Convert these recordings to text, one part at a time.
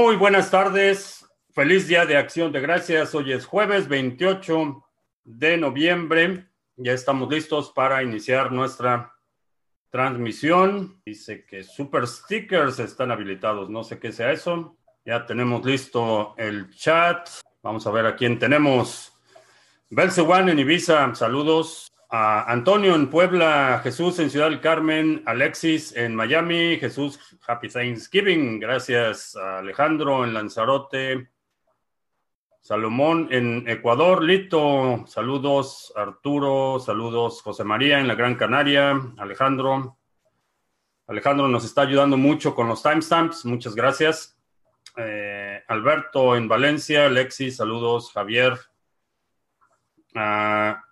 Muy buenas tardes. Feliz día de acción de gracias. Hoy es jueves 28 de noviembre. Ya estamos listos para iniciar nuestra transmisión. Dice que super stickers están habilitados. No sé qué sea eso. Ya tenemos listo el chat. Vamos a ver a quién tenemos. Belcewan en Ibiza, saludos. A Antonio en Puebla, Jesús en Ciudad del Carmen, Alexis en Miami, Jesús, Happy Thanksgiving, gracias a Alejandro en Lanzarote, Salomón en Ecuador, Lito, saludos Arturo, saludos José María en la Gran Canaria, Alejandro. Alejandro nos está ayudando mucho con los timestamps, muchas gracias. Eh, Alberto en Valencia, Alexis, saludos, Javier,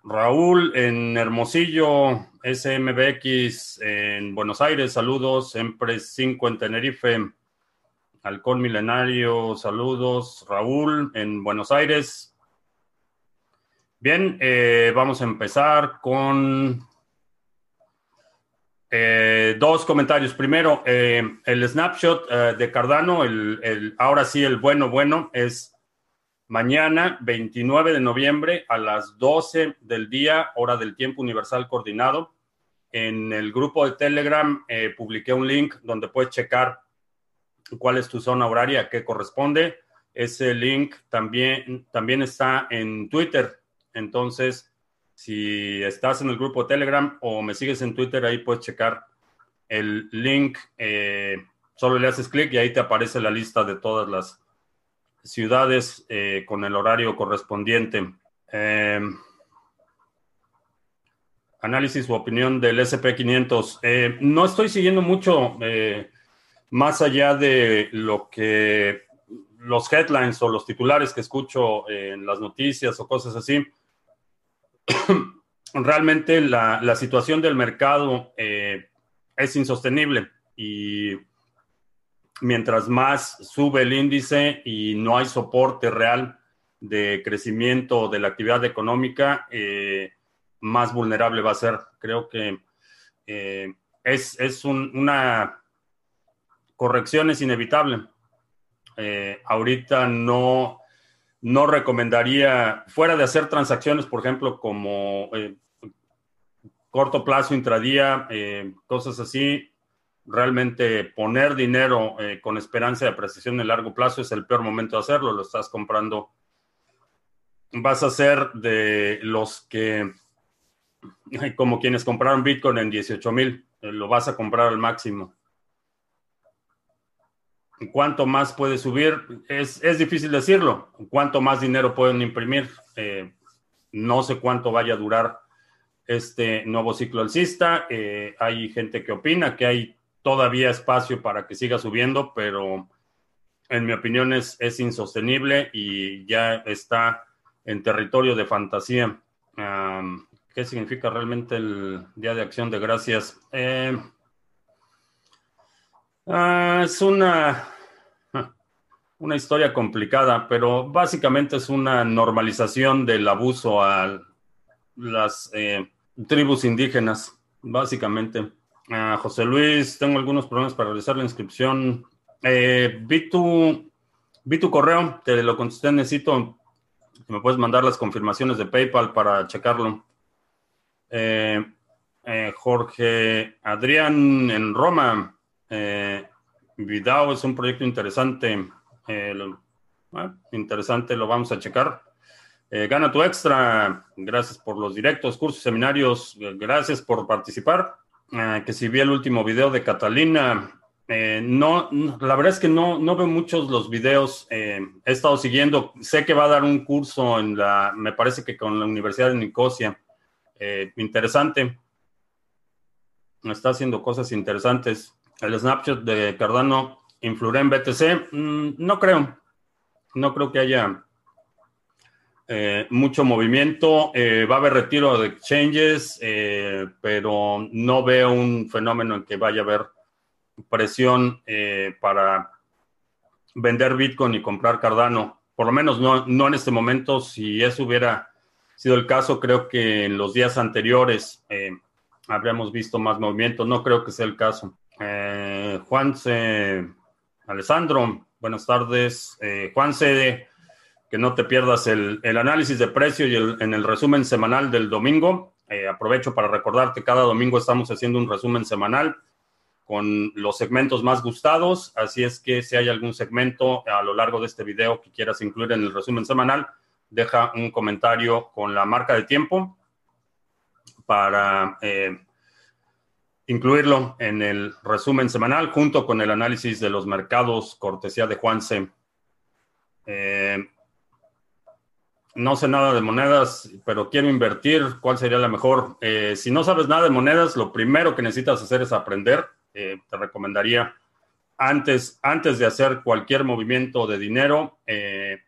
Raúl en Hermosillo, SMBX en Buenos Aires, saludos. Empres 5 en Tenerife, Halcón Milenario, saludos. Raúl en Buenos Aires. Bien, eh, vamos a empezar con eh, dos comentarios. Primero, eh, el snapshot de Cardano, ahora sí el bueno, bueno, es Mañana, 29 de noviembre, a las 12 del día, hora del tiempo universal coordinado, en el grupo de Telegram eh, publiqué un link donde puedes checar cuál es tu zona horaria, qué corresponde. Ese link también, también está en Twitter. Entonces, si estás en el grupo de Telegram o me sigues en Twitter, ahí puedes checar el link. Eh, solo le haces clic y ahí te aparece la lista de todas las ciudades eh, con el horario correspondiente. Eh, análisis u opinión del SP500. Eh, no estoy siguiendo mucho más allá de lo que los headlines o los titulares que escucho en las noticias o cosas así. Realmente la, situación del mercado es insostenible y mientras más sube el índice y no hay soporte real de crecimiento de la actividad económica, eh, más vulnerable va a ser. Creo que eh, es, una corrección, es inevitable. Eh, ahorita no, no recomendaría, fuera de hacer transacciones, por ejemplo, como corto plazo, intradía, cosas así, realmente poner dinero eh, con esperanza de apreciación en largo plazo es el peor momento de hacerlo. Lo estás comprando. Vas a ser de los que, como quienes compraron Bitcoin en 18 mil, eh, lo vas a comprar al máximo. ¿Cuánto más puede subir? Es, difícil decirlo. ¿Cuánto más dinero pueden imprimir? Eh, no sé cuánto vaya a durar este nuevo ciclo alcista. hay gente que opina que hay todavía espacio para que siga subiendo, pero en mi opinión es, insostenible y ya está en territorio de fantasía. ¿Qué significa realmente el Día de Acción de Gracias? Eh, ah, es una, una historia complicada, pero básicamente es una normalización del abuso a las eh, tribus indígenas, básicamente. José Luis, tengo algunos problemas para realizar la inscripción. Eh, vi, tu, vi tu correo, te lo contesté, necesito me puedes mandar las confirmaciones de PayPal para checarlo. Eh, eh, Jorge Adrián en Roma. Vidao es un proyecto interesante. interesante, lo vamos a checar. gana tu extra. Gracias por los directos, cursos, seminarios. Gracias por participar. Ah, que si vi el último video de Catalina, eh, no, la verdad es que no, no veo muchos los videos. Eh, he estado siguiendo, sé que va a dar un curso en la, me parece que con la Universidad de Nicosia. Eh, interesante. Está haciendo cosas interesantes. El snapshot de Cardano influirá en BTC. Mm, no creo. No creo que haya eh, mucho movimiento, eh, va a haber retiro de exchanges, eh, pero no veo un fenómeno en que vaya a haber presión para vender Bitcoin y comprar Cardano. Por lo menos no, no en este momento. Si eso hubiera sido el caso, creo que en los días anteriores habríamos visto más movimiento. No creo que sea el caso. Juan Alessandro, buenas tardes. Eh, Juanse, que no te pierdas el, análisis de precio y el, en el resumen semanal del domingo. Eh, aprovecho para recordarte, cada domingo estamos haciendo un resumen semanal con los segmentos más gustados, así es que si hay algún segmento a lo largo de este video que quieras incluir en el resumen semanal, deja un comentario con la marca de tiempo para eh, incluirlo en el resumen semanal junto con el análisis de los mercados, cortesía de Juanse. Eh, no sé nada de monedas, pero quiero invertir. ¿Cuál sería la mejor? Eh, si no sabes nada de monedas, lo primero que necesitas hacer es aprender. te recomendaría antes, antes de hacer cualquier movimiento de dinero,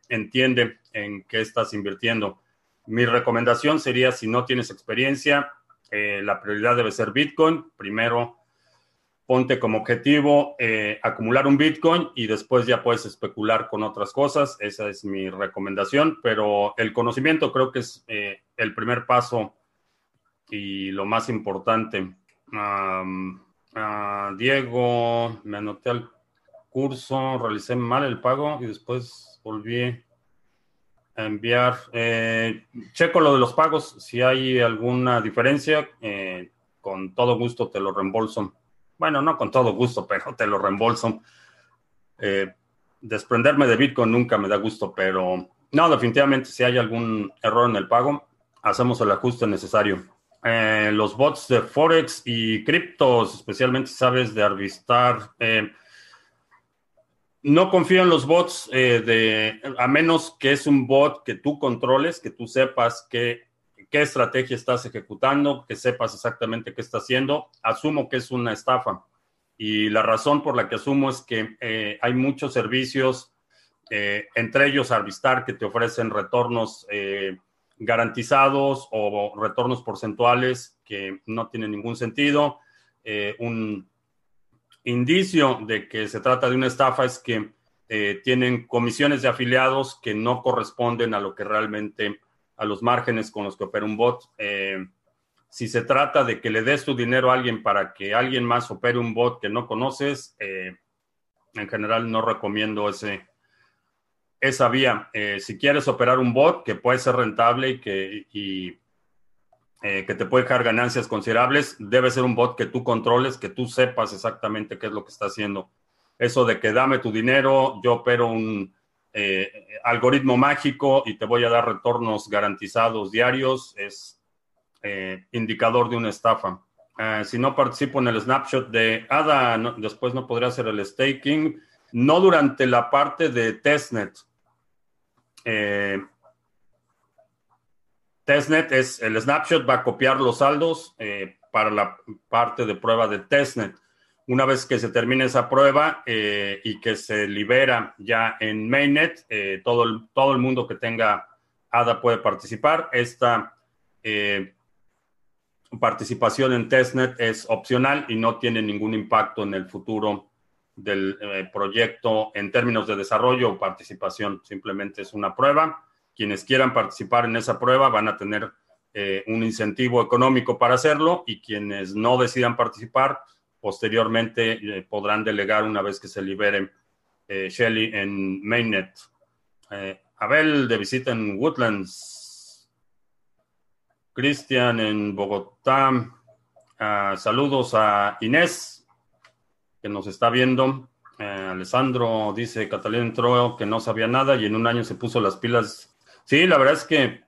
entiende en qué estás invirtiendo. Mi recomendación sería, si no tienes experiencia, eh, la prioridad debe ser Bitcoin. Primero, ponte como objetivo eh, acumular un Bitcoin y después ya puedes especular con otras cosas. Esa es mi recomendación, pero el conocimiento creo que es eh, el primer paso y lo más importante. Diego, me anoté al curso, realicé mal el pago y después volví enviar. Eh, checo lo de los pagos. Si hay alguna diferencia, con todo gusto te lo reembolso. Bueno, no con todo gusto, pero te lo reembolso. Eh, desprenderme de Bitcoin nunca me da gusto, pero no, definitivamente si hay algún error en el pago, hacemos el ajuste necesario. los bots de Forex y criptos, especialmente sabes de Arvistar. No confío en los bots eh, de, a menos que es un bot que tú controles, que tú sepas qué, qué estrategia estás ejecutando, que sepas exactamente qué está haciendo. Asumo que es una estafa. Y la razón por la que asumo es que eh, hay muchos servicios, eh, entre ellos Arvistar, que te ofrecen retornos garantizados o retornos porcentuales que no tienen ningún sentido. un indicio de que se trata de una estafa es que eh, tienen comisiones de afiliados que no corresponden a lo que realmente, a los márgenes con los que opera un bot. Eh, si se trata de que le des tu dinero a alguien para que alguien más opere un bot que no conoces, eh, en general no recomiendo ese, esa vía. si quieres operar un bot que puede ser rentable y que eh, que te puede dejar ganancias considerables, debe ser un bot que tú controles, que tú sepas exactamente qué es lo que está haciendo. Eso de que dame tu dinero, yo opero un eh, algoritmo mágico y te voy a dar retornos garantizados diarios, es eh, indicador de una estafa. si no participo en el snapshot de ADA, después no podría hacer el staking, no durante la parte de testnet. Testnet es el snapshot, va a copiar los saldos eh, para la parte de prueba de testnet. Una vez que se termine esa prueba eh, y que se libera ya en mainnet, eh, todo, el, todo el mundo que tenga ADA puede participar. Esta participación en testnet es opcional y no tiene ningún impacto en el futuro del proyecto en términos de desarrollo o participación. Simplemente es una prueba quienes quieran participar en esa prueba van a tener eh, un incentivo económico para hacerlo y quienes no decidan participar posteriormente eh, podrán delegar una vez que se libere eh, Shelly en Mainnet. Abel de visita en Woodlands. Cristian en Bogotá. Ah, saludos a Inés, que nos está viendo. Alessandro dice, Catalina entró que no sabía nada y en un año se puso las pilas Sí, la verdad es que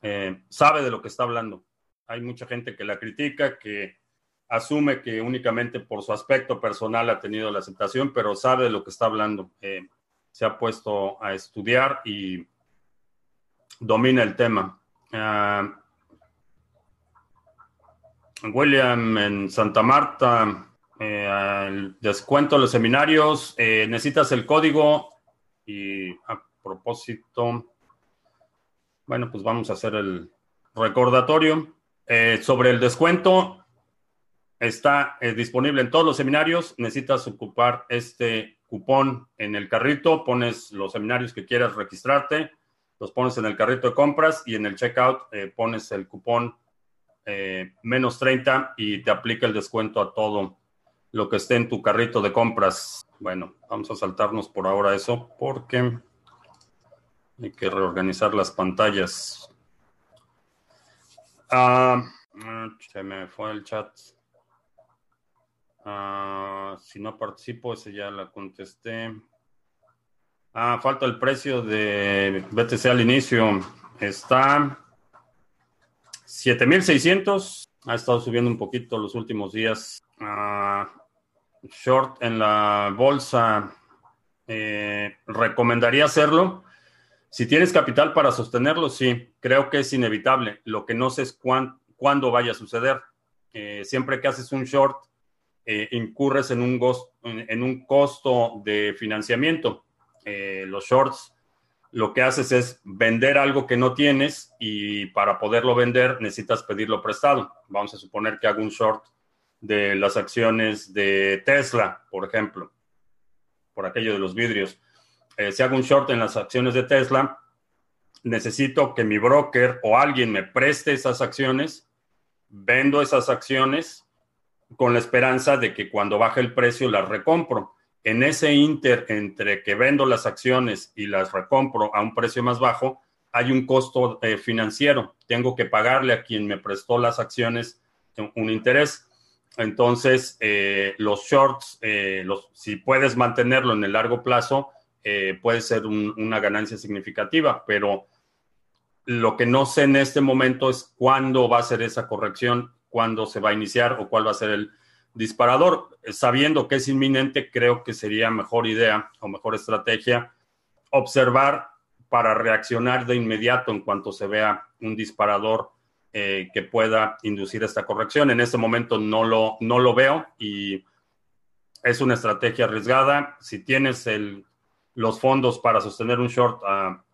eh, sabe de lo que está hablando. Hay mucha gente que la critica, que asume que únicamente por su aspecto personal ha tenido la aceptación, pero sabe de lo que está hablando. Eh, se ha puesto a estudiar y domina el tema. Ah, William en Santa Marta, eh, el descuento de los seminarios, necesitas el código y a propósito, bueno, pues vamos a hacer el recordatorio. Eh, sobre el descuento, está eh, disponible en todos los seminarios. Necesitas ocupar este cupón en el carrito, pones los seminarios que quieras registrarte, los pones en el carrito de compras y en el checkout eh, pones el cupón menos 30 y te aplica el descuento a todo lo que esté en tu carrito de compras. Bueno, vamos a saltarnos por ahora eso porque hay que reorganizar las pantallas. Ah, se me fue el chat. Ah, si no participo, ese ya la contesté. Ah, falta el precio de BTC al inicio. Está 7600. Ha estado subiendo un poquito los últimos días. Ah, short en la bolsa. Eh, recomendaría hacerlo. Si tienes capital para sostenerlo, sí, creo que es inevitable. Lo que no sé es cuándo vaya a suceder. Eh, siempre que haces un short, eh, incurres en un, costo de financiamiento eh, los shorts, lo que haces es vender algo que no tienes y para poderlo vender necesitas pedirlo prestado. Vamos a suponer que hago un short de las acciones de Tesla, por ejemplo, por aquello de los vidrios. Eh, si hago un short en las acciones de Tesla, necesito que mi broker o alguien me preste esas acciones, vendo esas acciones con la esperanza de que cuando baje el precio las recompro en ese inter entre que vendo las acciones y las recompro a un precio más bajo, hay un costo eh, financiero. Tengo que pagarle a quien me prestó las acciones un, interés. Entonces, eh, los shorts, eh, si puedes mantenerlo en el largo plazo, puede ser una ganancia significativa, pero lo que no sé en este momento es cuándo va a ser esa corrección, cuándo se va a iniciar o cuál va a ser el, disparador. Sabiendo que es inminente, creo que sería mejor idea o mejor estrategia observar para reaccionar de inmediato en cuanto se vea un disparador eh, que pueda inducir esta corrección. En este momento no lo, no lo veo y es una estrategia arriesgada. Si tienes los fondos para sostener un short a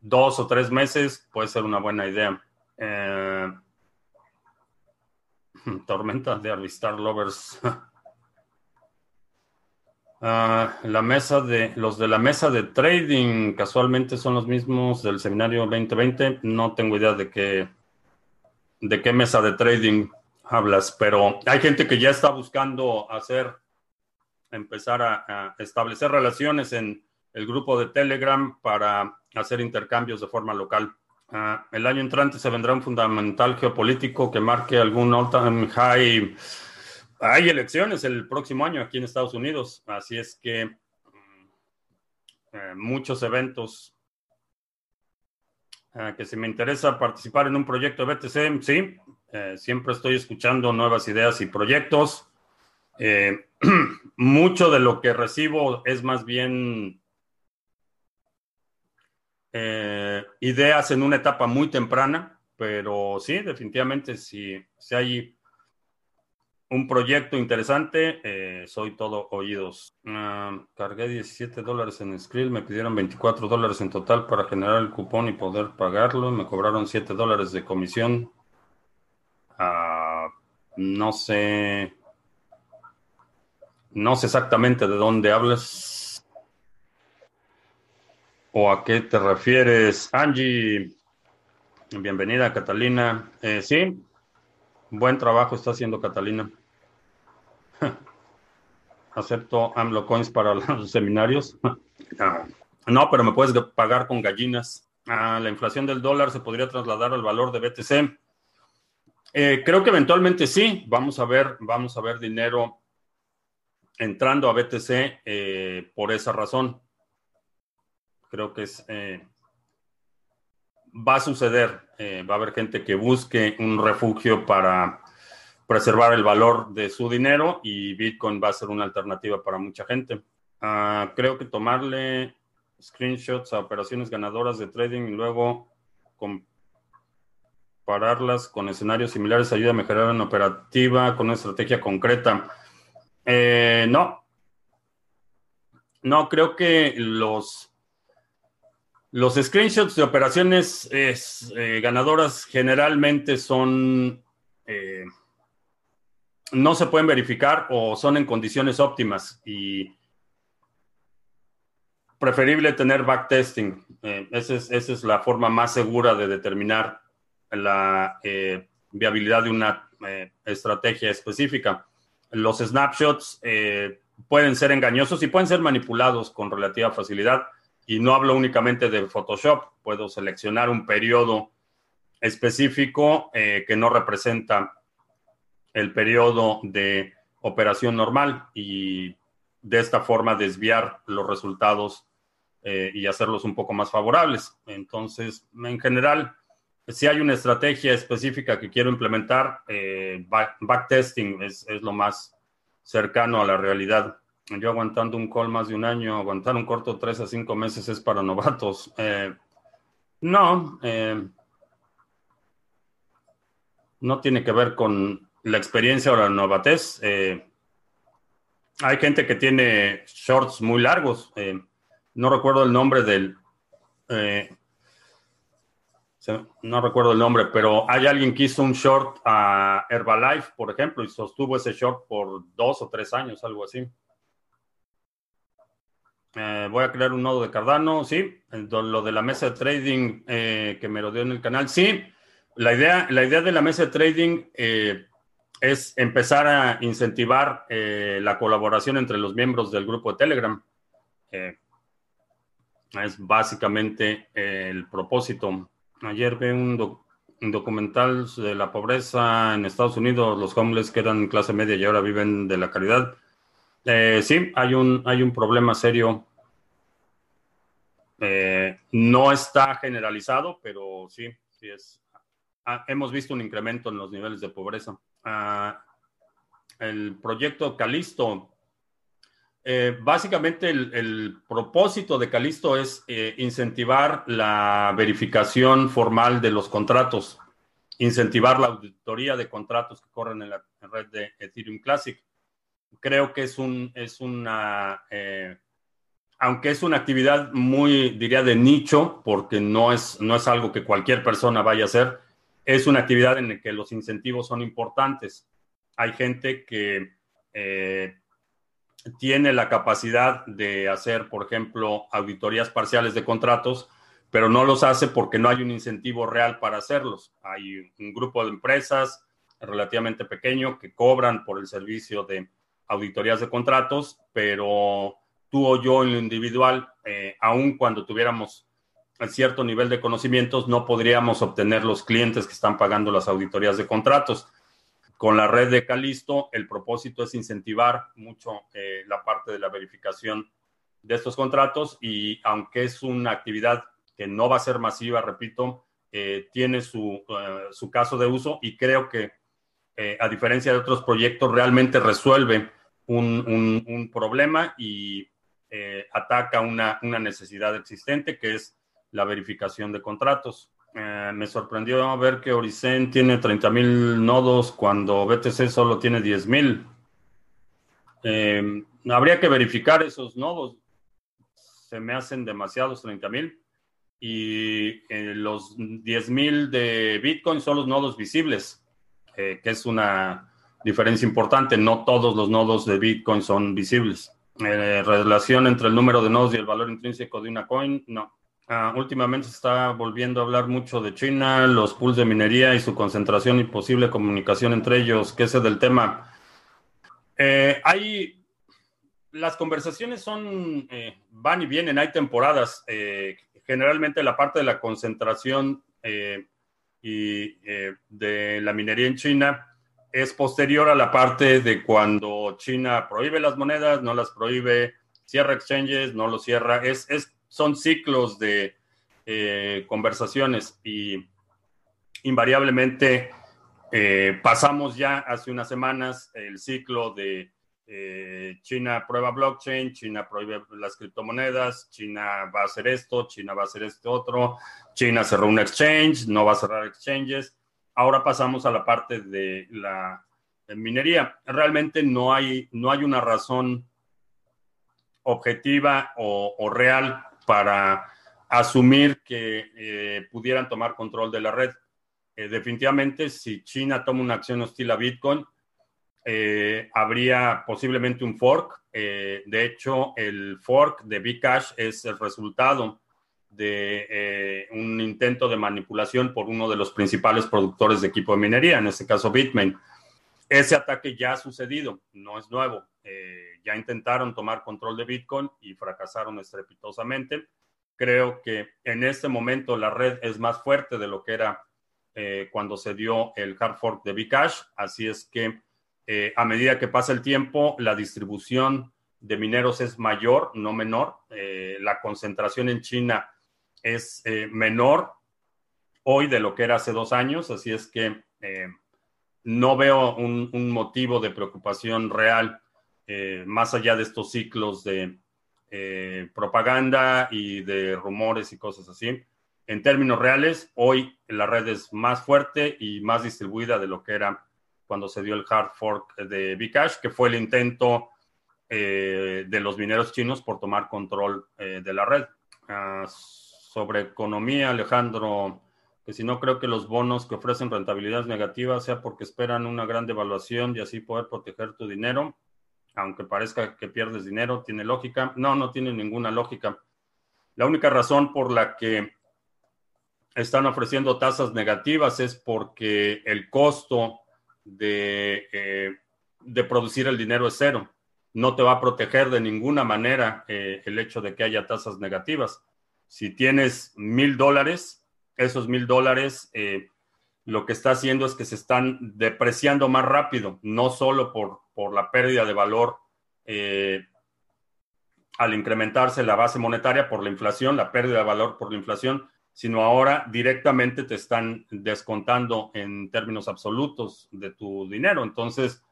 dos o tres meses, puede ser una buena idea. Eh, Tormenta de Avistar Lovers. Ah, la mesa de los de la mesa de trading casualmente son los mismos del seminario 2020. No tengo idea de qué de qué mesa de trading hablas, pero hay gente que ya está buscando hacer empezar a establecer relaciones en el grupo de Telegram para hacer intercambios de forma local. Ah, el año entrante se vendrá un fundamental geopolítico que marque algún all-time high. Hay elecciones el próximo año aquí en Estados Unidos, así es que eh, muchos eventos ah, que si me interesa participar en un proyecto de BTC, sí, eh, siempre estoy escuchando nuevas ideas y proyectos. Eh, mucho de lo que recibo es más bien eh, ideas en una etapa muy temprana, pero sí, definitivamente, si, si hay un proyecto interesante, eh, soy todo oídos. Ah, cargué 17 dólares en Skrill, me pidieron 24 dólares en total para generar el cupón y poder pagarlo. Me cobraron 7 dólares de comisión. Ah, no sé. No sé exactamente de dónde hablas. ¿O a qué te refieres? Angie, bienvenida Catalina. Eh, sí, buen trabajo está haciendo Catalina. Acepto AMLO Coins para los seminarios. no, pero me puedes pagar con gallinas. Ah, la inflación del dólar se podría trasladar al valor de BTC. Eh, creo que eventualmente sí. Vamos a ver, vamos a ver dinero entrando a BTC eh, por esa razón. Creo que es, eh, va a suceder. Eh, va a haber gente que busque un refugio para preservar el valor de su dinero y Bitcoin va a ser una alternativa para mucha gente. Ah, creo que tomarle screenshots a operaciones ganadoras de trading y luego compararlas con escenarios similares ayuda a mejorar una operativa con una estrategia concreta. Eh, no. No, creo que los los screenshots de operaciones eh, ganadoras generalmente son... Eh, no se pueden verificar o son en condiciones óptimas y preferible tener backtesting. Eh, esa, es, esa, es, la forma más segura de determinar la viabilidad de una estrategia específica. Los snapshots pueden ser engañosos y pueden ser manipulados con relativa facilidad. Y no hablo únicamente de Photoshop, puedo seleccionar un periodo específico eh, que no representa el periodo de operación normal y de esta forma desviar los resultados eh, y hacerlos un poco más favorables. Entonces, en general, si hay una estrategia específica que quiero implementar, eh, backtesting es, es, lo más cercano a la realidad. Yo aguantando un call más de un año, aguantar un corto tres a cinco meses es para novatos. Eh, no, no tiene que ver con la experiencia o la novatez. hay gente que tiene shorts muy largos no recuerdo el nombre del, eh, no recuerdo el nombre, pero hay alguien que hizo un short a Herbalife, por ejemplo, y sostuvo ese short por dos o tres años, algo así. Eh, voy a crear un nodo de Cardano, sí. Lo de la mesa de trading eh, que me rodeó en el canal, sí. La idea, la idea de la mesa de trading es empezar a incentivar la colaboración entre los miembros del grupo de Telegram. Es básicamente el propósito. Ayer vi un, documental de la pobreza en Estados Unidos, los homeless que eran clase media y ahora viven de la caridad. Eh, sí, hay un, hay un problema serio. Eh, no está generalizado, pero sí, sí es. Ah, hemos visto un incremento en los niveles de pobreza. Ah, el proyecto Calisto eh, básicamente el, propósito de Calisto es eh, incentivar la verificación formal de los contratos, incentivar la auditoría de contratos que corren en la red de Ethereum Classic. Creo que es un, es una, eh, aunque es una actividad muy, diría, de nicho, porque no es, no es algo que cualquier persona vaya a hacer, es una actividad en la que los incentivos son importantes. Hay gente que tiene la capacidad de hacer, por ejemplo, auditorías parciales de contratos, pero no los hace porque no hay un incentivo real para hacerlos. Hay un grupo de empresas relativamente pequeño que cobran por el servicio de auditorías de contratos, pero tú o yo en lo individual, eh, aun cuando tuviéramos cierto nivel de conocimientos, no podríamos obtener los clientes que están pagando las auditorías de contratos. Con la red de Calisto, el propósito es incentivar mucho eh, la parte de la verificación de estos contratos y aunque es una actividad que no va a ser masiva, repito, eh, tiene su, eh, su, caso de uso y creo que a diferencia de otros proyectos realmente resuelve un, un, problema y ataca una, una necesidad existente que es la verificación de contratos. Eh, me sorprendió ver que Oricen tiene 30.000 nodos cuando BTC solo tiene 10.000. Eh, habría que verificar esos nodos. Se me hacen demasiados 30.000. Y eh, los 10.000 de Bitcoin son los nodos visibles, que es una diferencia importante. No todos los nodos de Bitcoin son visibles. relación entre el número de nodos y el valor intrínseco de una coin, no. Ah, últimamente se está volviendo a hablar mucho de China, los pools de minería y su concentración y posible comunicación entre ellos. ¿Qué es del tema? Eh, hay las conversaciones son eh, van y vienen, hay temporadas. Eh, generalmente la parte de la concentración y de la minería en China es posterior a la parte de cuando China prohíbe las monedas, no las prohíbe, cierra exchanges, no lo cierra. Es, es son ciclos de eh, conversaciones y invariablemente eh, pasamos ya hace unas semanas el ciclo de eh, China prueba blockchain, China prohíbe las criptomonedas, China va a hacer esto, China va a hacer este otro, China cerró un exchange, no va a cerrar exchanges. Ahora pasamos a la parte de la minería. Realmente no hay, no hay una razón objetiva o real para asumir que eh, pudieran tomar control de la red. Eh, definitivamente, si China toma una acción hostil a Bitcoin, eh, habría posiblemente un fork. de hecho, el fork de Bcash es el resultado de un intento de manipulación por uno de los principales productores de equipo de minería, en este caso Bitmain. ese ataque ya ha sucedido, no es nuevo. Eh, ya intentaron tomar control de Bitcoin y fracasaron estrepitosamente. Creo que en este momento la red es más fuerte de lo que era eh, cuando se dio el hard fork de Bcash. Así es que eh, a medida que pasa el tiempo, la distribución de mineros es mayor, no menor. la concentración en China es menor hoy de lo que era hace dos años. Así es que no veo un, motivo de preocupación real eh, más allá de estos ciclos de eh, propaganda y de rumores y cosas así. En términos reales, hoy la red es más fuerte y más distribuida de lo que era cuando se dio el hard fork de Bcash, que fue el intento eh, de los mineros chinos por tomar control de la red. Ah, sobre economía, Alejandro que si no creo que los bonos que ofrecen rentabilidades negativas sea porque esperan una gran devaluación y así poder proteger tu dinero, aunque parezca que pierdes dinero, tiene lógica. No, no tiene ninguna lógica. La única razón por la que están ofreciendo tasas negativas es porque el costo de, eh, de producir el dinero es cero. No te va a proteger de ninguna manera eh, el hecho de que haya tasas negativas. Si tienes mil dólares, esos mil dólares eh, lo que está haciendo es que se están depreciando más rápido, no solo por, por la pérdida de valor eh, al incrementarse la base monetaria por la inflación, la pérdida de valor por la inflación, sino ahora directamente te están descontando en términos absolutos de tu dinero. Entonces,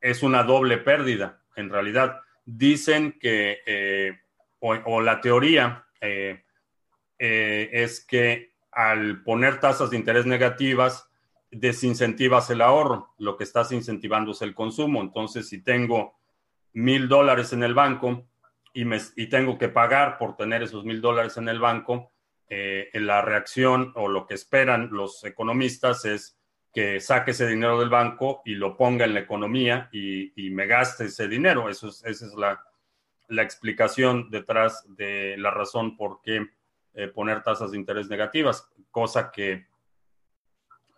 es una doble pérdida, en realidad. Dicen que, eh, o, la teoría es que al poner tasas de interés negativas, desincentivas el ahorro. Lo que estás incentivando es el consumo. Entonces, si tengo mil dólares en el banco y, me, y, tengo que pagar por tener esos mil dólares en el banco, eh, la reacción o lo que esperan los economistas es que saque ese dinero del banco y lo ponga en la economía y, me gaste ese dinero. Eso esa es la, la explicación detrás de la razón por qué eh, poner tasas de interés negativas, cosa que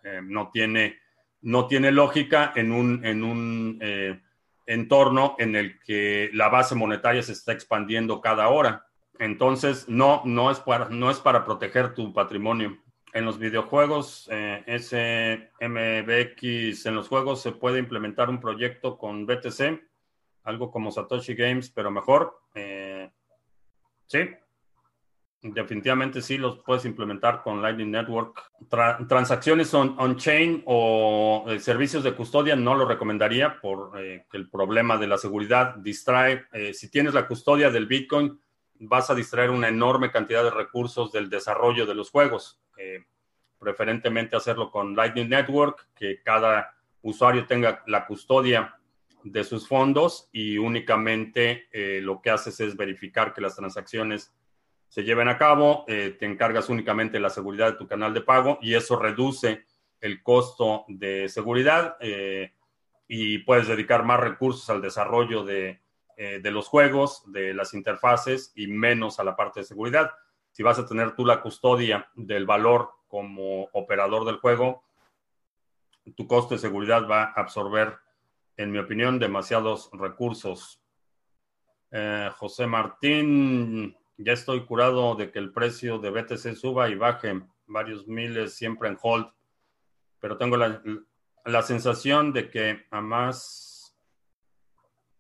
eh, no, tiene, no tiene lógica en un, en un eh, entorno en el que la base monetaria se está expandiendo cada hora. Entonces, no, no, es, para, no es para proteger tu patrimonio. En los videojuegos, SMBX, en los juegos se puede implementar un proyecto con BTC, algo como Satoshi Games, pero mejor. sí, Definitivamente sí, los puedes implementar con Lightning Network. transacciones on-chain o eh, servicios de custodia no lo recomendaría por eh, el problema de la seguridad distrae. Eh, si tienes la custodia del Bitcoin, vas a distraer una enorme cantidad de recursos del desarrollo de los juegos. preferentemente hacerlo con Lightning Network, que cada usuario tenga la custodia de sus fondos y únicamente lo que haces es verificar que las transacciones se lleven a cabo, eh, te encargas únicamente de la seguridad de tu canal de pago y eso reduce el costo de seguridad eh, y puedes dedicar más recursos al desarrollo eh, de, los juegos, de las interfaces y menos a la parte de seguridad. Si vas a tener tú la custodia del valor como operador del juego, tu costo de seguridad va a absorber, en mi opinión, demasiados recursos. José Martín, ya estoy curado de que el precio de BTC suba y baje varios miles siempre en hold, pero tengo la, sensación de que a más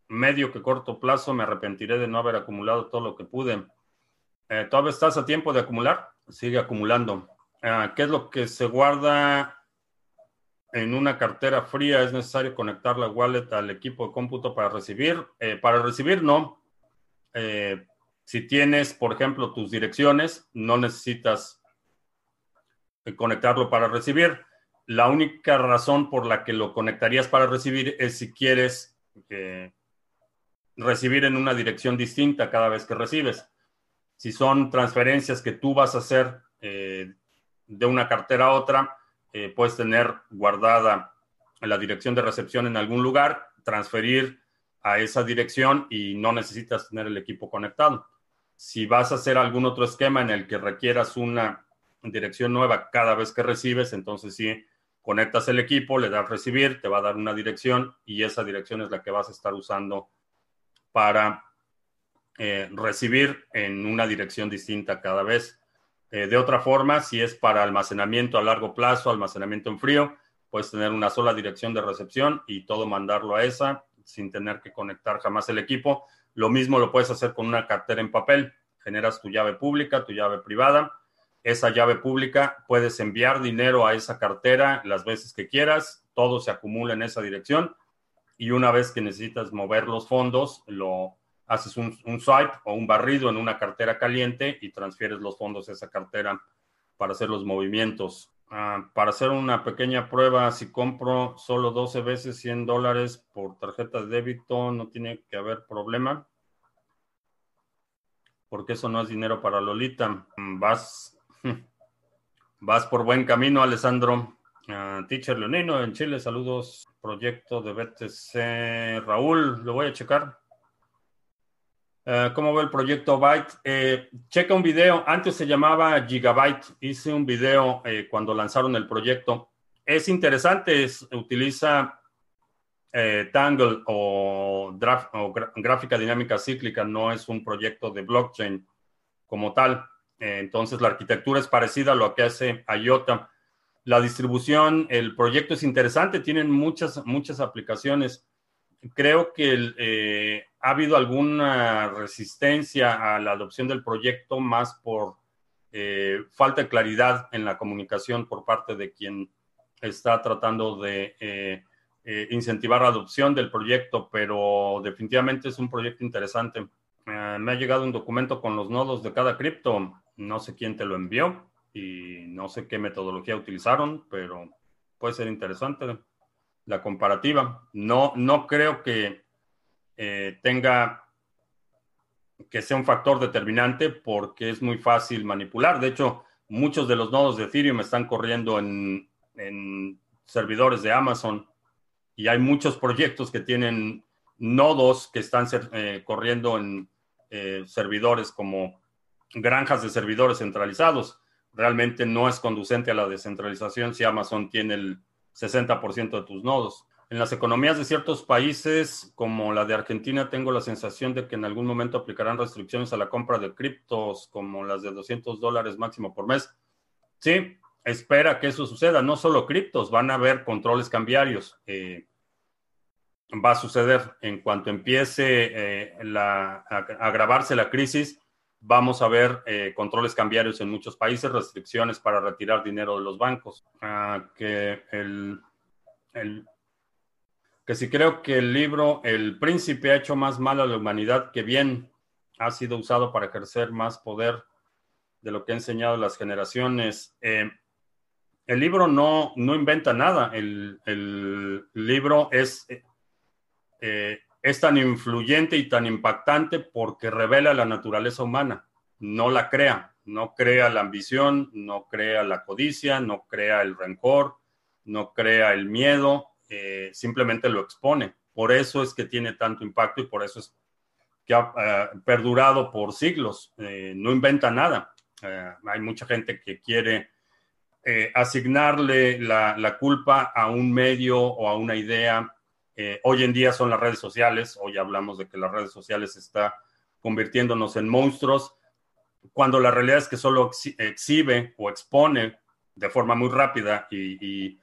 medio que corto plazo me arrepentiré de no haber acumulado todo lo que pude. Eh, ¿Todavía estás a tiempo de acumular? Sigue acumulando. Ah, ¿Qué es lo que se guarda en una cartera fría? ¿Es necesario conectar la wallet al equipo de cómputo para recibir? Eh, para recibir, no. Eh, si tienes, por ejemplo, tus direcciones, no necesitas eh, conectarlo para recibir. La única razón por la que lo conectarías para recibir es si quieres recibir en una dirección distinta cada vez que recibes. Si son transferencias que tú vas a hacer de una cartera a otra, puedes tener guardada la dirección de recepción en algún lugar, transferir a esa dirección y no necesitas tener el equipo conectado. Si vas a hacer algún otro esquema en el que requieras una dirección nueva cada vez que recibes, entonces sí conectas el equipo, le das recibir, te va a dar una dirección y esa dirección es la que vas a estar usando para eh, recibir en una dirección distinta cada vez. Eh, de otra forma, si es para almacenamiento a largo plazo, almacenamiento en frío, puedes tener una sola dirección de recepción y todo mandarlo a esa sin tener que conectar jamás el equipo. Lo mismo lo puedes hacer con una cartera en papel. Generas tu llave pública, tu llave privada esa llave pública, puedes enviar dinero a esa cartera las veces que quieras, todo se acumula en esa dirección y una vez que necesitas mover los fondos, lo haces un, swipe o un barrido en una cartera caliente y transfieres los fondos a esa cartera para hacer los movimientos. Ah, para hacer una pequeña prueba, si compro solo 12 veces 100 dólares por tarjeta de débito, no tiene que haber problema. Porque eso no es dinero para Lolita. Vas Vas por buen camino, Alessandro. Uh, teacher Leonino en Chile, saludos. Proyecto de BTC. Raúl, lo voy a checar. Uh, ¿Cómo ve el proyecto Byte? Eh, checa un video. Antes se llamaba Gigabyte. Hice un video eh, cuando lanzaron el proyecto. Es interesante, utiliza eh, Tangle o, o gráfica dinámica cíclica. No es un proyecto de blockchain como tal. Eh, entonces, la arquitectura es parecida a lo que hace IOTA. La distribución, el proyecto es interesante, tienen muchas, muchas aplicaciones. Creo que eh, ha habido alguna resistencia a la adopción del proyecto más por eh, falta de claridad en la comunicación por parte de quien está tratando de incentivar la adopción del proyecto, pero definitivamente es un proyecto interesante. me ha llegado un documento con los nodos de cada cripto no sé quién te lo envió y no sé qué metodología utilizaron, pero puede ser interesante la comparativa. No, no creo que eh, tenga que sea un factor determinante porque es muy fácil manipular. De hecho, muchos de los nodos de Ethereum están corriendo en, servidores de Amazon y hay muchos proyectos que tienen nodos que están eh, corriendo en eh, servidores como granjas de servidores centralizados. Realmente no es conducente a la descentralización si Amazon tiene el 60% de tus nodos. En las economías de ciertos países, como la de Argentina, tengo la sensación de que en algún momento aplicarán restricciones a la compra de criptos, como las de 200 dólares máximo por mes. Sí, espera que eso suceda. No solo criptos, van a haber controles cambiarios. Eh, va a suceder en cuanto empiece eh, agravarse la crisis vamos a ver eh, controles cambiarios en muchos países, restricciones para retirar dinero de los bancos. Ah, que el, que si creo que el libro El Príncipe ha hecho más mal a la humanidad que bien ha sido usado para ejercer más poder de lo que ha enseñado las generaciones. Eh, el libro no, no inventa nada. El, libro es eh, es tan influyente y tan impactante porque revela la naturaleza humana, no la crea, no crea la ambición, no crea la codicia, no crea el rencor, no crea el miedo, eh, simplemente lo expone. Por eso es que tiene tanto impacto y por eso es que ha eh, perdurado por siglos. Eh, no inventa nada. hay mucha gente que quiere asignarle la, la culpa a un medio o a una idea eh, hoy en día son las redes sociales, hoy hablamos de que las redes sociales está convirtiéndonos en monstruos, cuando la realidad es que solo exhibe o expone de forma muy rápida y,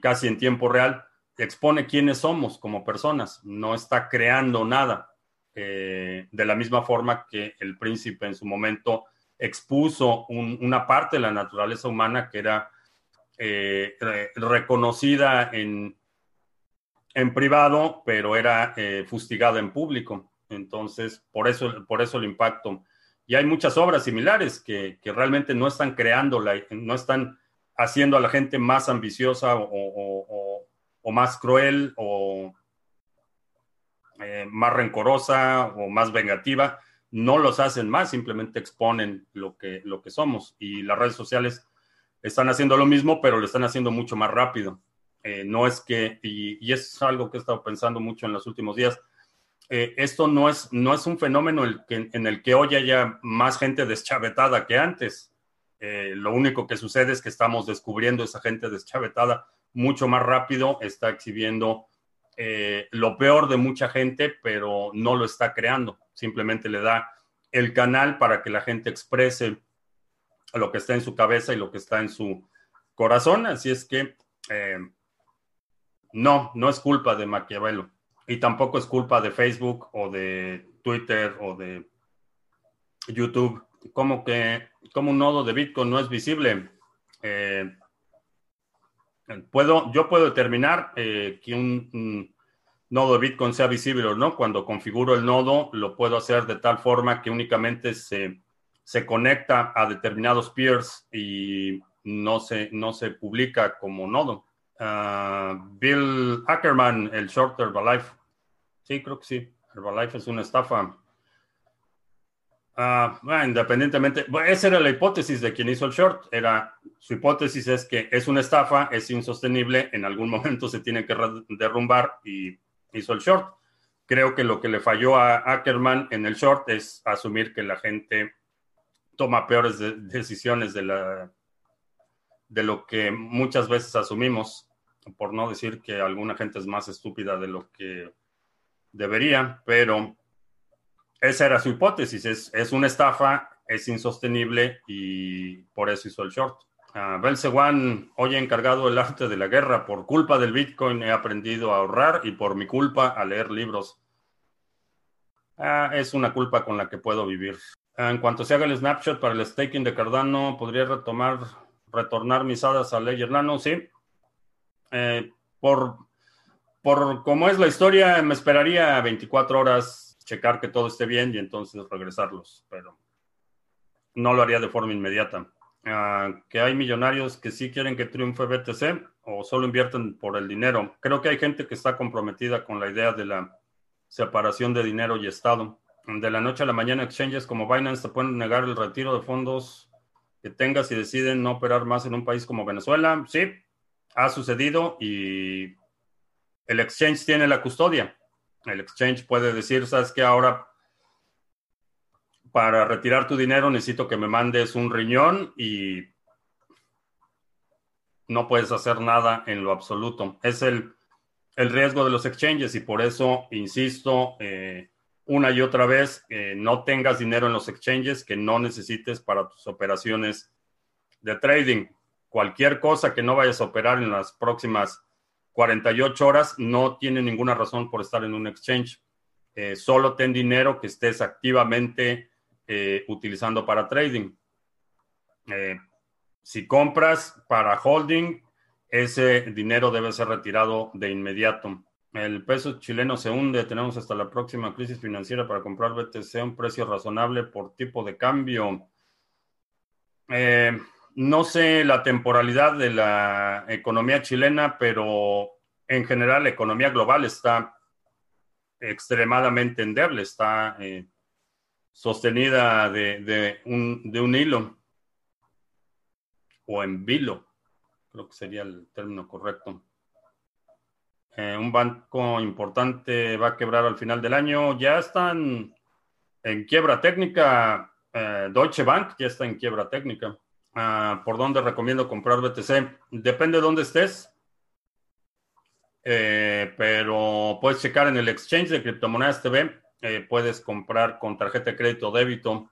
casi en tiempo real, expone quiénes somos como personas, no está creando nada. Eh, de la misma forma que el príncipe en su momento expuso una parte de la naturaleza humana que era eh, reconocida en, en privado, pero era eh, fustigada en público. Entonces, por eso, por eso el impacto. Y hay muchas obras similares que, realmente no están creando, la, no están haciendo a la gente más ambiciosa o, más cruel o eh, más rencorosa o más vengativa. No los hacen más, simplemente exponen lo que, lo que somos. Y las redes sociales están haciendo lo mismo, pero lo están haciendo mucho más rápido. Eh, no es que, y, es algo que he estado pensando mucho en los últimos días, eh, esto no es, no es un fenómeno en el que hoy haya más gente deschavetada que antes. Eh, lo único que sucede es que estamos descubriendo esa gente deschavetada mucho más rápido, está exhibiendo lo peor de mucha gente, pero no lo está creando. Simplemente le da el canal para que la gente exprese lo que está en su cabeza y lo que está en su corazón. Así es que no, no es culpa de Maquiavelo. Y tampoco es culpa de Facebook o de Twitter o de YouTube. Como que como un nodo de Bitcoin no es visible. Eh, puedo, yo puedo determinar eh, que un, nodo de Bitcoin sea visible o no. Cuando configuro el nodo, lo puedo hacer de tal forma que únicamente se, se conecta a determinados peers y no se, no se publica como nodo. Ah, Bill Ackerman, el short Herbalife. Sí, creo que sí. Herbalife es una estafa. Ah, independientemente, esa era la hipótesis de quien hizo el short. Era, su hipótesis es que es una estafa, es insostenible, en algún momento se tiene que derrumbar y hizo el short. Creo que lo que le falló a Ackerman en el short es asumir que la gente toma peores decisiones de, la, de lo que muchas veces asumimos, por no decir que alguna gente es más estúpida de lo que debería, pero esa era su hipótesis, es, es una estafa, es insostenible y por eso hizo el short. Uh, Belsewan, hoy he encargado el arte de la guerra. Por culpa del Bitcoin he aprendido a ahorrar y por mi culpa a leer libros. Ah, es una culpa con la que puedo vivir. en cuanto se haga el snapshot para el staking de Cardano, podría retomar, retornar mis hadas a Ledger Nano, sí. Eh, por, por como es la historia, me esperaría 24 horas checar que todo esté bien y entonces regresarlos, pero no lo haría de forma inmediata. Ah, que hay millonarios que sí quieren que triunfe BTC o solo invierten por el dinero. Creo que hay gente que está comprometida con la idea de la separación de dinero y Estado. De la noche a la mañana, exchanges como Binance te pueden negar el retiro de fondos que tengas y deciden no operar más en un país como Venezuela. Sí, ha sucedido y el exchange tiene la custodia. El exchange puede decir, sabes que ahora para retirar tu dinero necesito que me mandes un riñón y no puedes hacer nada en lo absoluto. Es el, riesgo de los exchanges y por eso insisto eh, una y otra vez, no tengas dinero en los exchanges que no necesites para tus operaciones de trading. Cualquier cosa que no vayas a operar en las próximas 48 horas no tiene ninguna razón por estar en un exchange. Eh, solo ten dinero que estés activamente eh, utilizando para trading. Eh, si compras para holding, ese dinero debe ser retirado de inmediato. El peso chileno se hunde. Tenemos hasta la próxima crisis financiera para comprar BTC a un precio razonable por tipo de cambio. Eh, no sé la temporalidad de la economía chilena, pero en general la economía global está extremadamente endeble, está sostenida de, un, de un hilo o en vilo, creo que sería el término correcto. Eh, un banco importante va a quebrar al final del año. Ya están en quiebra técnica. Eh, Deutsche Bank ya está en quiebra técnica. Ah, ¿Por dónde recomiendo comprar BTC? Depende de dónde estés. Eh, pero puedes checar en el exchange de criptomonedas TV eh, puedes comprar con tarjeta de crédito o débito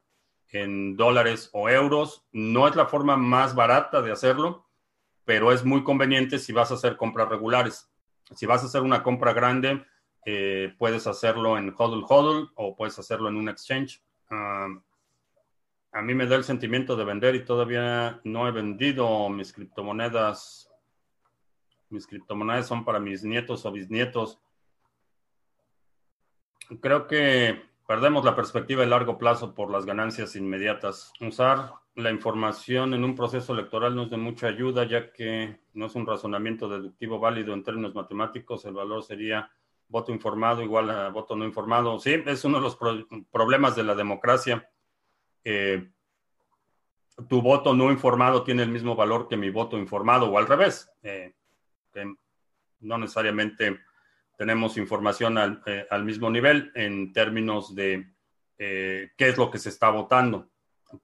en dólares o euros. No es la forma más barata de hacerlo, pero es muy conveniente si vas a hacer compras regulares. Si vas a hacer una compra grande, eh, puedes hacerlo en HODL HODL o puedes hacerlo en un exchange. Ah, a mí me da el sentimiento de vender y todavía no he vendido mis criptomonedas. Mis criptomonedas son para mis nietos o bisnietos. Creo que perdemos la perspectiva de largo plazo por las ganancias inmediatas. Usar la información en un proceso electoral no es de mucha ayuda, ya que no es un razonamiento deductivo válido en términos matemáticos. El valor sería voto informado igual a voto no informado. Sí, es uno de los problemas de la democracia. Eh, tu voto no informado tiene el mismo valor que mi voto informado o al revés. Eh, no necesariamente tenemos información eh, al, mismo nivel en términos de qué es lo que se está votando.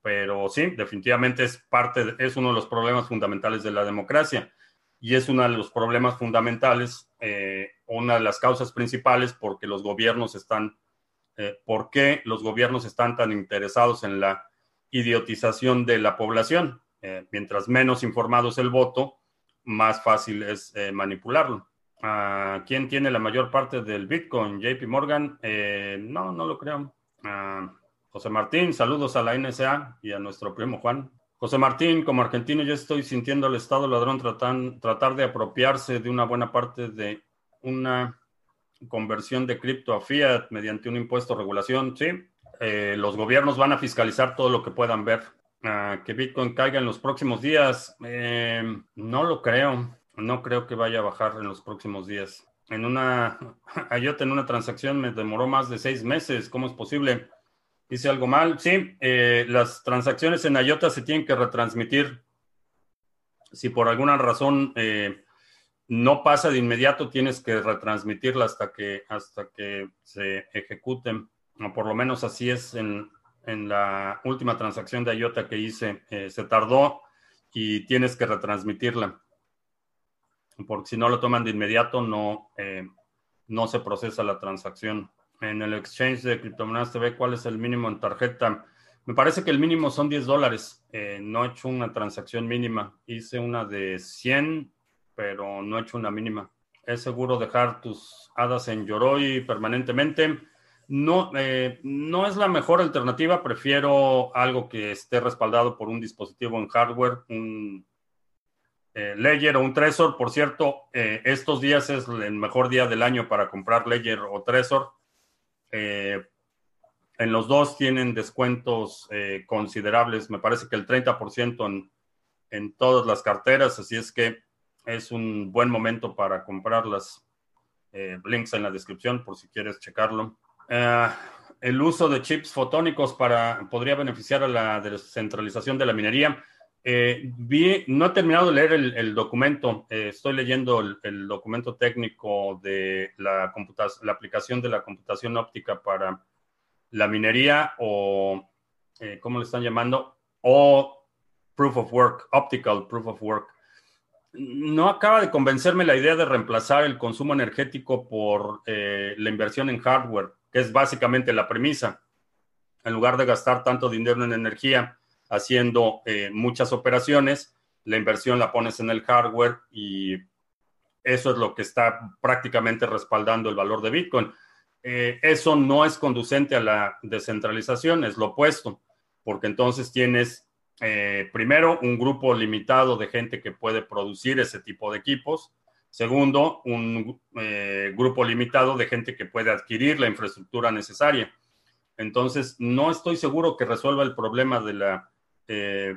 Pero sí, definitivamente es parte, es uno de los problemas fundamentales de la democracia. y es uno de los problemas fundamentales, una de las causas principales porque los gobiernos están, eh, por qué los gobiernos están tan interesados en la idiotización de la población. Eh, mientras menos informado es el voto, más fácil es manipularlo. Ah, ¿Quién tiene la mayor parte del Bitcoin? JP Morgan. no, no lo creo. Ah, José Martín, saludos a la NSA y a nuestro primo Juan. José Martín, como argentino, yo estoy sintiendo al Estado ladrón tratar de apropiarse de una buena parte de una conversión de cripto a fiat mediante un impuesto regulación. Sí, eh, los gobiernos van a fiscalizar todo lo que puedan ver. Ah, que Bitcoin caiga en los próximos días, eh, no lo creo. No creo que vaya a bajar en los próximos días. En una, ayer en una transacción me demoró más de seis meses. ¿Cómo es posible? Hice algo mal. Sí, eh, las transacciones en IOTA se tienen que retransmitir. Si por alguna razón eh, no pasa de inmediato, tienes que retransmitirla hasta que, hasta que se ejecuten. O por lo menos así es en, la última transacción de IOTA que hice. Eh, se tardó y tienes que retransmitirla. Porque si no lo toman de inmediato, no, no se procesa la transacción en el exchange de criptomonedas TV cuál es el mínimo en tarjeta. Me parece que el mínimo son 10 dólares. Eh, no he hecho una transacción mínima. Hice una de 100, pero no he hecho una mínima. Es seguro dejar tus hadas en Yoroi permanentemente. No, eh, no es la mejor alternativa. Prefiero algo que esté respaldado por un dispositivo en hardware, un eh, Ledger o un Trezor. Por cierto, estos días es el mejor día del año para comprar Ledger o Trezor eh, en los dos tienen descuentos eh, considerables, me parece que el 30% en, en todas las carteras, así es que es un buen momento para comprarlas. Eh, links en la descripción por si quieres checarlo. el uso de chips fotónicos para, podría beneficiar a la descentralización de la minería. no he terminado de leer el, documento, estoy leyendo el, documento técnico de la, la aplicación de la computación óptica para la minería o, eh, ¿cómo le están llamando? O proof of work, optical proof of work. No acaba de convencerme la idea de reemplazar el consumo energético por eh, la inversión en hardware, que es básicamente la premisa. En lugar de gastar tanto dinero en energía, haciendo eh, muchas operaciones, la inversión la pones en el hardware y eso es lo que está prácticamente respaldando el valor de Bitcoin. Eh, eso no es conducente a la descentralización, es lo opuesto, porque entonces tienes eh, primero un grupo limitado de gente que puede producir ese tipo de equipos. Segundo, un grupo limitado de gente que puede adquirir la infraestructura necesaria. Entonces, no estoy seguro que resuelva el problema de la eh,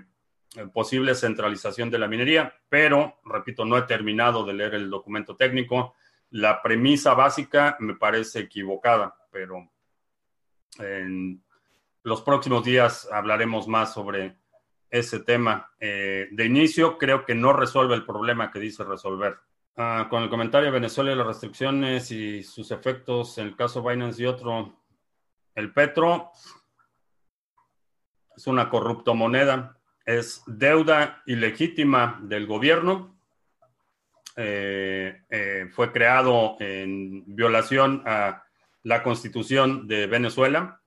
posible centralización de la minería, pero, repito, no he terminado de leer el documento técnico. La premisa básica me parece equivocada, pero en los próximos días hablaremos más sobre ese tema. Eh, de inicio, creo que no resuelve el problema que dice resolver. Ah, con el comentario de Venezuela y las restricciones y sus efectos en el caso Binance y otro, el Petro, es una corrupto moneda, es deuda ilegítima del gobierno. Eh, eh, fue creado en violación a la constitución de Venezuela,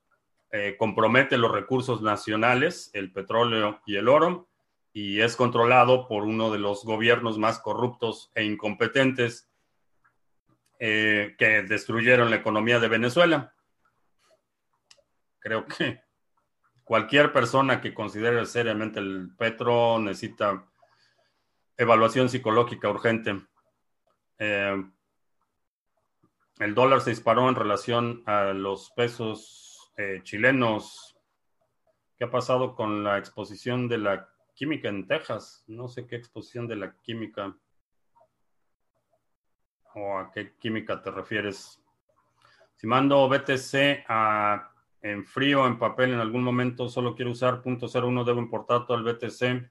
eh, compromete los recursos nacionales, el petróleo y el oro, y es controlado por uno de los gobiernos más corruptos e incompetentes que destruyeron la economía de Venezuela. Creo que cualquier persona que considere seriamente el petro necesita evaluación psicológica urgente. Eh, el dólar se disparó en relación a los pesos eh, chilenos. ¿Qué ha pasado con la exposición de la química en Texas? No sé qué exposición de la química o a qué química te refieres. Si mando BTC a en frío, en papel, en algún momento solo quiero usar .01, debo importar todo el BTC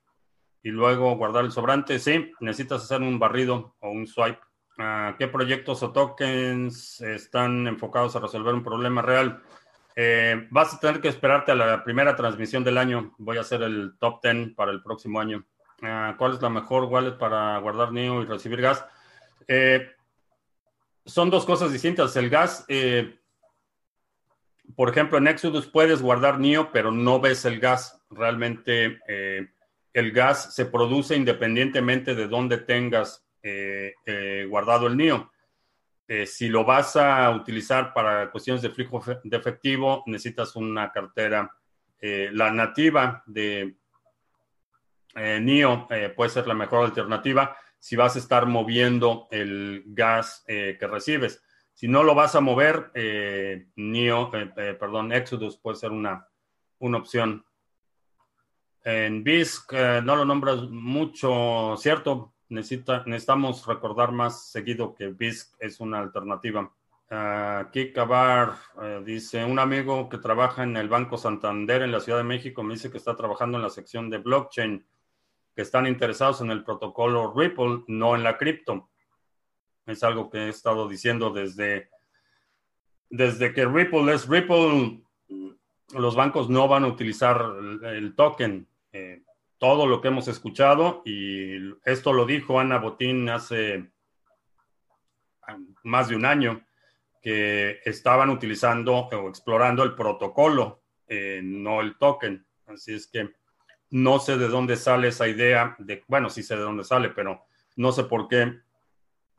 y luego guardar el sobrante. Sí, necesitas hacer un barrido o un swipe. Ah, ¿Qué proyectos o tokens están enfocados a resolver un problema real? Eh, vas a tener que esperarte a la primera transmisión del año. Voy a hacer el top 10 para el próximo año. Ah, ¿Cuál es la mejor wallet para guardar NEO y recibir gas? Eh, son dos cosas distintas. El gas, eh, por ejemplo, en Exodus puedes guardar NIO, pero no ves el gas. Realmente eh, el gas se produce independientemente de dónde tengas guardado el NIO. Si lo vas a utilizar para cuestiones de flujo de efectivo, necesitas una cartera. la nativa de NIO puede ser la mejor alternativa si vas a estar moviendo el gas eh, que recibes. Si no lo vas a mover, eh, eh, perdón, Exodus puede ser una, una opción. En BISC no lo nombras mucho, ¿cierto? Necesita, necesitamos recordar más seguido que BISC es una alternativa. Uh, dice, un amigo que trabaja en el Banco Santander en la Ciudad de México me dice que está trabajando en la sección de blockchain que están interesados en el protocolo Ripple, no en la cripto. Es algo que he estado diciendo desde, desde que Ripple es Ripple, los bancos no van a utilizar el, token. Eh, todo lo que hemos escuchado, y esto lo dijo Ana Botín hace más de un año, que estaban utilizando o explorando el protocolo, eh, no el token. Así es que no sé de dónde sale esa idea de, bueno, sí sé de dónde sale, pero no sé por qué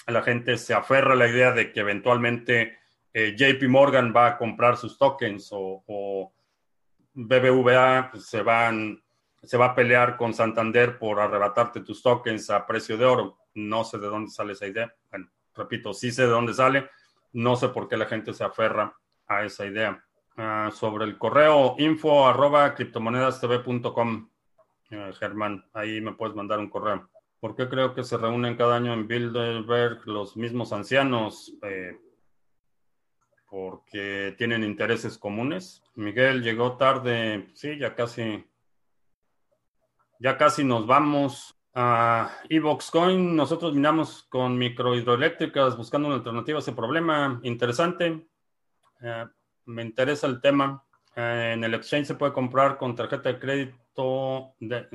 la gente se aferra a la idea de que eventualmente eh, JP Morgan va a comprar sus tokens o, BBVA se, van, se va a pelear con Santander por arrebatarte tus tokens a precio de oro. No sé de dónde sale esa idea. Bueno, repito, sí sé de dónde sale. No sé por qué la gente se aferra a esa idea. Ah, sobre el correo info arroba criptomonedastv.com. Eh, Germán, ahí me puedes mandar un correo. ¿Por qué creo que se reúnen cada año en Bilderberg los mismos ancianos? Eh, porque tienen intereses comunes. Miguel llegó tarde, sí, ya casi, ya casi nos vamos. a Evox Coin, nosotros minamos con microhidroeléctricas buscando una alternativa a ese problema. Interesante. Eh, me interesa el tema. en el exchange se puede comprar con tarjeta de crédito de,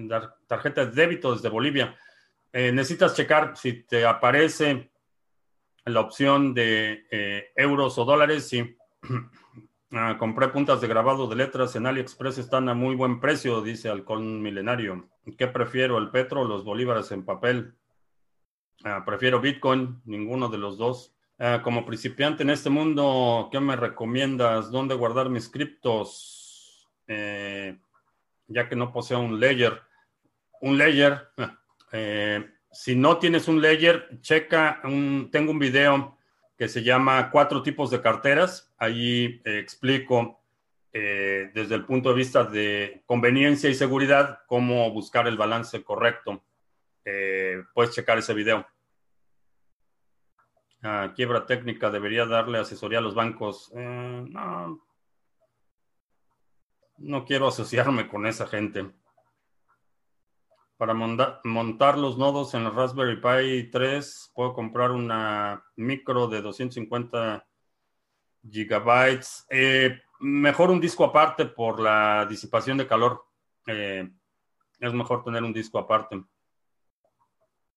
tarjeta de débito desde Bolivia. Eh, necesitas checar si te aparece la opción de eh, euros o dólares. Sí. Ah, compré puntas de grabado de letras en AliExpress, están a muy buen precio, dice Alcón Milenario. ¿Qué prefiero, el petro o los bolívares en papel? Ah, prefiero Bitcoin, ninguno de los dos. Ah, como principiante en este mundo, ¿qué me recomiendas? ¿Dónde guardar mis criptos? Eh, ya que no poseo un layer. Un layer, eh, si no tienes un layer, checa, un, tengo un video que se llama Cuatro tipos de carteras. Ahí eh, explico eh, desde el punto de vista de conveniencia y seguridad cómo buscar el balance correcto. puedes checar ese video. Ah, quiebra técnica, debería darle asesoría a los bancos. no, no quiero asociarme con esa gente. Para montar los nodos en la Raspberry Pi 3, puedo comprar una micro de 250 gigabytes. Eh, mejor un disco aparte por la disipación de calor. Eh, es mejor tener un disco aparte.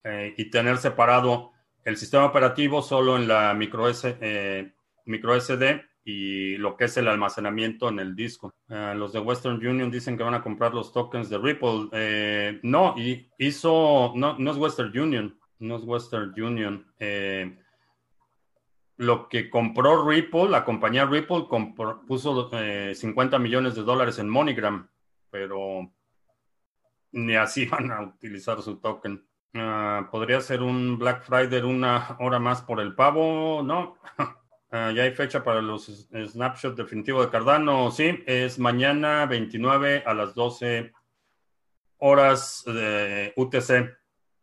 Eh, y tener separado el sistema operativo solo en la micro, S, micro SD y lo que es el almacenamiento en el disco. Eh, los de Western Union dicen que van a comprar los tokens de Ripple. Eh, no, y hizo, no, no es Western Union, no es Western Union. Eh, lo que compró Ripple, la compañía Ripple puso 50 millones de dólares en MoneyGram, pero ni así van a utilizar su token. Ah, ¿Podría ser un Black Friday una hora más por el pavo? No. Ah, ya hay fecha para los snapshots definitivos de Cardano. Sí, es mañana 29 a las 12 horas de UTC.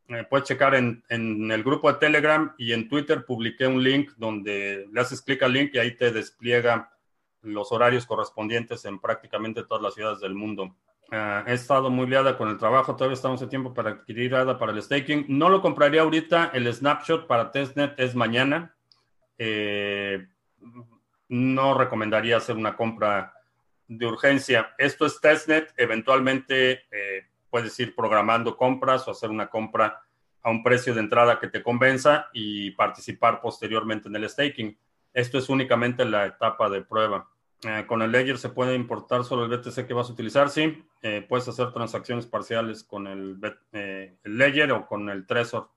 Eh, puedes checar en, el grupo de Telegram y en Twitter publiqué un link donde le haces clic al link y ahí te despliega los horarios correspondientes en prácticamente todas las ciudades del mundo. Ah, he estado muy liada con el trabajo, todavía estamos en tiempo para adquirir ADA para el staking. No lo compraría ahorita, el snapshot para testnet es mañana. Eh, no recomendaría hacer una compra de urgencia. Esto es testnet, eventualmente eh, puedes ir programando compras o hacer una compra a un precio de entrada que te convenza y participar posteriormente en el staking. Esto es únicamente la etapa de prueba. Eh, con el Ledger se puede importar solo el BTC que vas a utilizar, sí. Puedes hacer transacciones parciales con el, el Ledger o con el Trezor.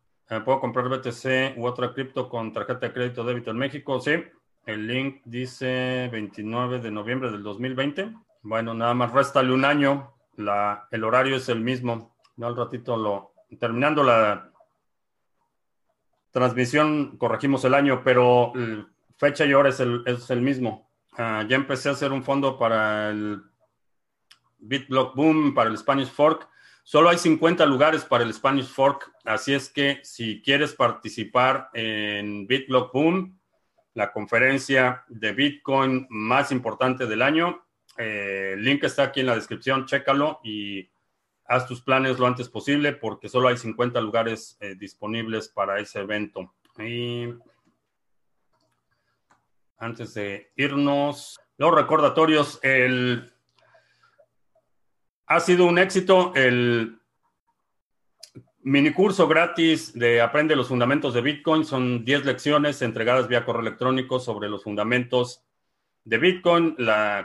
¿Puedo comprar BTC u otra cripto con tarjeta de crédito débito en México? Sí. El link dice 29 de noviembre del 2020. Bueno, nada más réstale un año. La, el horario es el mismo. No al ratito lo. Terminando la transmisión, corregimos el año, pero fecha y hora es el, es el mismo. Uh, ya empecé a hacer un fondo para el BitBlock Boom, para el Spanish Fork. Solo hay 50 lugares para el Spanish Fork, así es que si quieres participar en BitBlock Boom, la conferencia de Bitcoin más importante del año. Eh, el link está aquí en la descripción, chécalo y haz tus planes lo antes posible porque solo hay 50 lugares eh, disponibles para ese evento. Y antes de irnos, los recordatorios, el... ha sido un éxito el Mini curso gratis de Aprende los Fundamentos de Bitcoin. Son 10 lecciones entregadas vía correo electrónico sobre los fundamentos de Bitcoin,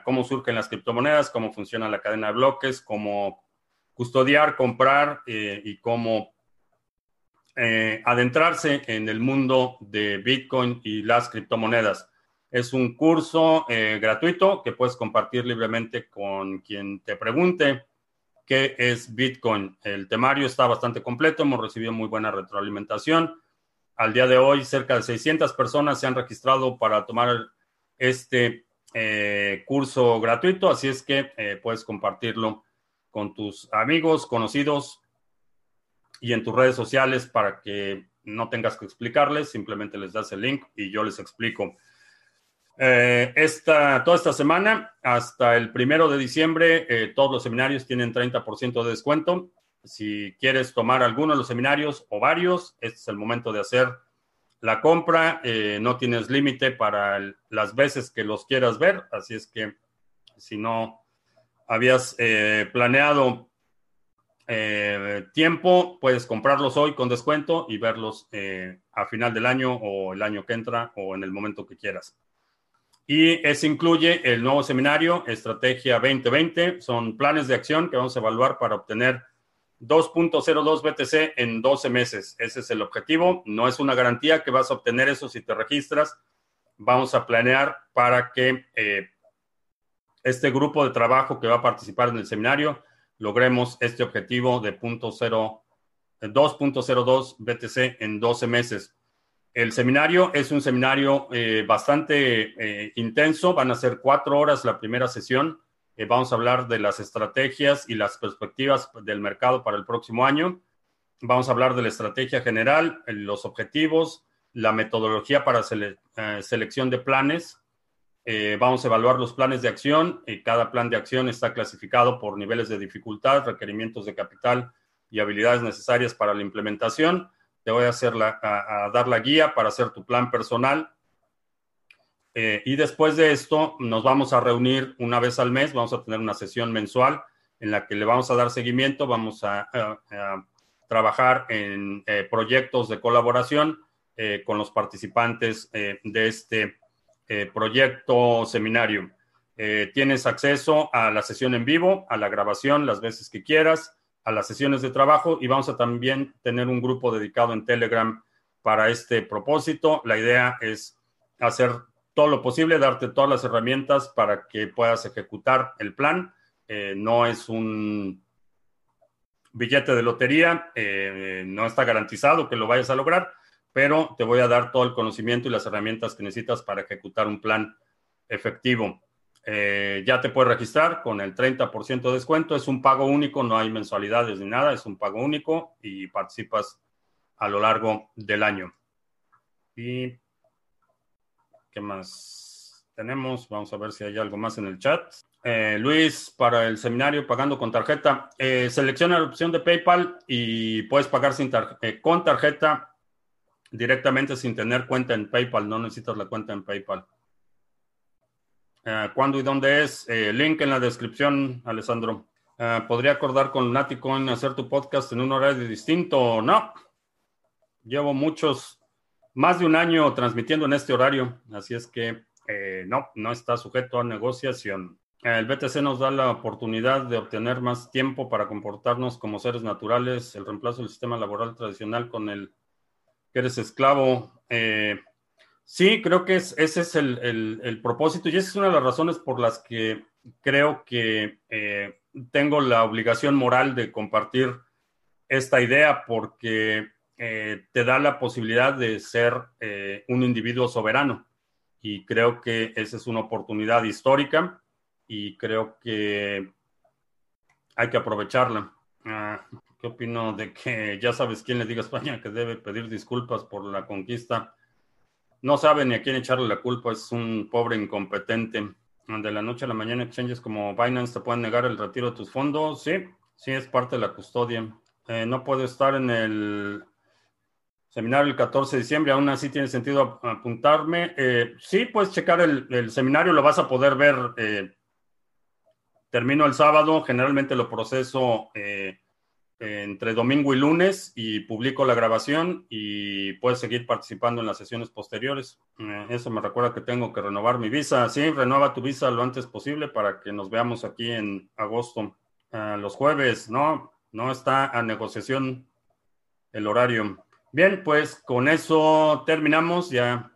cómo surgen las criptomonedas, cómo funciona la cadena de bloques, cómo custodiar, comprar eh, y cómo eh, adentrarse en el mundo de Bitcoin y las criptomonedas. Es un curso eh, gratuito que puedes compartir libremente con quien te pregunte qué es Bitcoin. El temario está bastante completo, hemos recibido muy buena retroalimentación. Al día de hoy, cerca de 600 personas se han registrado para tomar este eh, curso gratuito, así es que eh, puedes compartirlo con tus amigos, conocidos y en tus redes sociales para que no tengas que explicarles, simplemente les das el link y yo les explico. Eh, esta, toda esta semana, hasta el primero de diciembre, eh, todos los seminarios tienen 30% de descuento. Si quieres tomar alguno de los seminarios o varios, este es el momento de hacer la compra. Eh, no tienes límite para las veces que los quieras ver, así es que si no habías planeado tiempo, puedes comprarlos hoy con descuento y verlos a final del año o el año que entra o en el momento que quieras. Y ese incluye el nuevo seminario Estrategia 2020. Son planes de acción que vamos a evaluar para obtener 2.02 BTC en 12 meses. Ese es el objetivo. No es una garantía que vas a obtener eso si te registras. Vamos a planear para que eh, este grupo de trabajo que va a participar en el seminario logremos este objetivo de 2.02 BTC en 12 meses. El seminario es un seminario eh, bastante eh, intenso, van a ser cuatro horas la primera sesión. Eh, vamos a hablar de las estrategias y las perspectivas del mercado para el próximo año. Vamos a hablar de la estrategia general, los objetivos, la metodología para selección de planes. vamos a evaluar los planes de acción. cada plan de acción está clasificado por niveles de dificultad, requerimientos de capital y habilidades necesarias para la implementación te voy a, hacer la, a, dar la guía para hacer tu plan personal. Eh, y después de esto nos vamos a reunir una vez al mes, vamos a tener una sesión mensual en la que le vamos a dar seguimiento, vamos a, trabajar en eh, proyectos de colaboración eh, con los participantes de este proyecto seminario. tienes acceso a la sesión en vivo, a la grabación las veces que quieras a las sesiones de trabajo y vamos a también tener un grupo dedicado en Telegram para este propósito. La idea es hacer todo lo posible, darte todas las herramientas para que puedas ejecutar el plan. Eh, no es un billete de lotería, eh, no está garantizado que lo vayas a lograr, pero te voy a dar todo el conocimiento y las herramientas que necesitas para ejecutar un plan efectivo. Eh, ya te puedes registrar con el 30% de descuento. Es un pago único, no hay mensualidades ni nada, es un pago único y participas a lo largo del año. ¿Y qué más tenemos? Vamos a ver si hay algo más en el chat. Eh, Luis, para el seminario pagando con tarjeta, eh, selecciona la opción de PayPal y puedes pagar sin con tarjeta directamente sin tener cuenta en PayPal. No necesitas la cuenta en PayPal. Eh, ¿Cuándo y dónde es? Eh, link en la descripción, Alessandro. Ah, ¿Podría acordar con Naticoin hacer tu podcast en un horario distinto? No. Llevo muchos, más de un año transmitiendo en este horario, así es que eh, no, no está sujeto a negociación. El BTC nos da la oportunidad de obtener más tiempo para comportarnos como seres naturales, el reemplazo del sistema laboral tradicional con el que eres esclavo. Eh, sí, creo que ese es el, propósito y esa es una de las razones por las que creo que eh, tengo la obligación moral de compartir esta idea porque eh, te da la posibilidad de ser un individuo soberano y creo que esa es una oportunidad histórica y creo que hay que aprovecharla. Ah, ¿Qué opino de que ya sabes quién le diga a España que debe pedir disculpas por la conquista? No sabe ni a quién echarle la culpa, es un pobre incompetente. De la noche a la mañana, exchanges como Binance te pueden negar el retiro de tus fondos. Sí, sí, es parte de la custodia. Eh, no puedo estar en el seminario el 14 de diciembre, aún así tiene sentido apuntarme. Eh, sí, puedes checar el, seminario, lo vas a poder ver. Eh, termino el sábado, generalmente lo proceso entre domingo y lunes y publico la grabación y puedes seguir participando en las sesiones posteriores. Eh, eso me recuerda que tengo que renovar mi visa. Sí, renueva tu visa lo antes posible para que nos veamos aquí en agosto. Eh, los jueves, no, no está a negociación el horario. Bien, pues con eso terminamos. Ya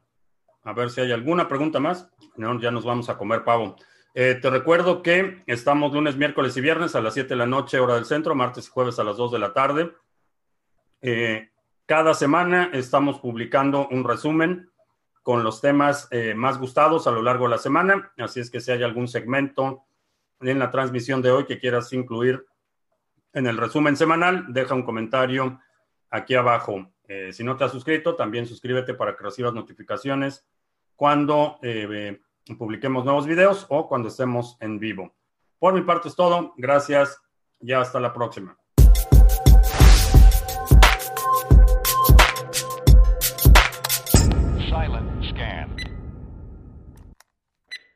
a ver si hay alguna pregunta más. No, ya nos vamos a comer pavo. Eh, te recuerdo que estamos lunes, miércoles y viernes a las 7 de la noche, hora del centro, martes y jueves a las 2 de la tarde. Eh, cada semana estamos publicando un resumen con los temas eh, más gustados a lo largo de la semana. Así es que si hay algún segmento en la transmisión de hoy que quieras incluir en el resumen semanal, deja un comentario aquí abajo. si no te has suscrito, también suscríbete para que recibas notificaciones cuando publiquemos nuevos videos o cuando estemos en vivo. Por mi parte es todo. Gracias y hasta la próxima.